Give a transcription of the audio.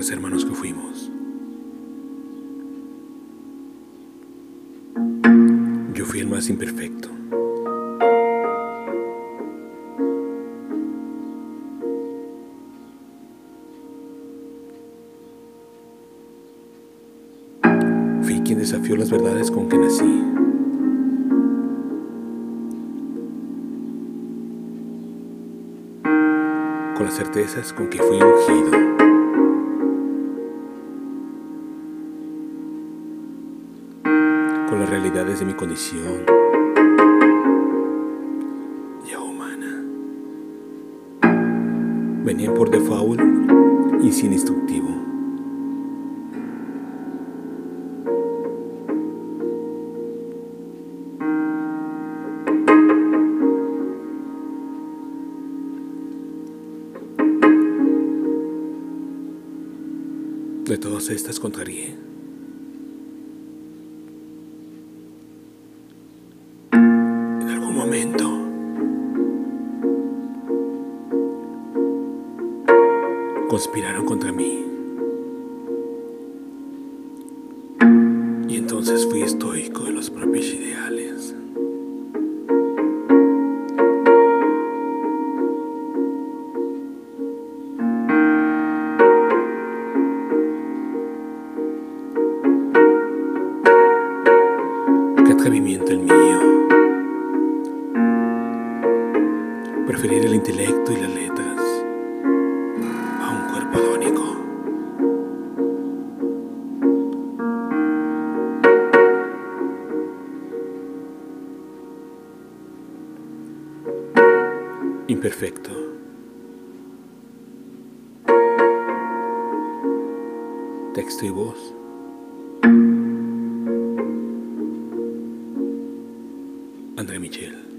tres hermanos que fuimos. Yo fui el más imperfecto. Fui quien desafió las verdades con que nací. Con las certezas con que fui ungido. Con las realidades de mi condición ya humana. Venían por default y sin instructivo. De todas estas contrarié. Momento conspiraron contra mí. Y entonces fui estoico de los propios ideales. Atrevimiento el mío. Preferir el intelecto y las letras a un cuerpo adónico. Imperfecto. Texto y voz. André Michel.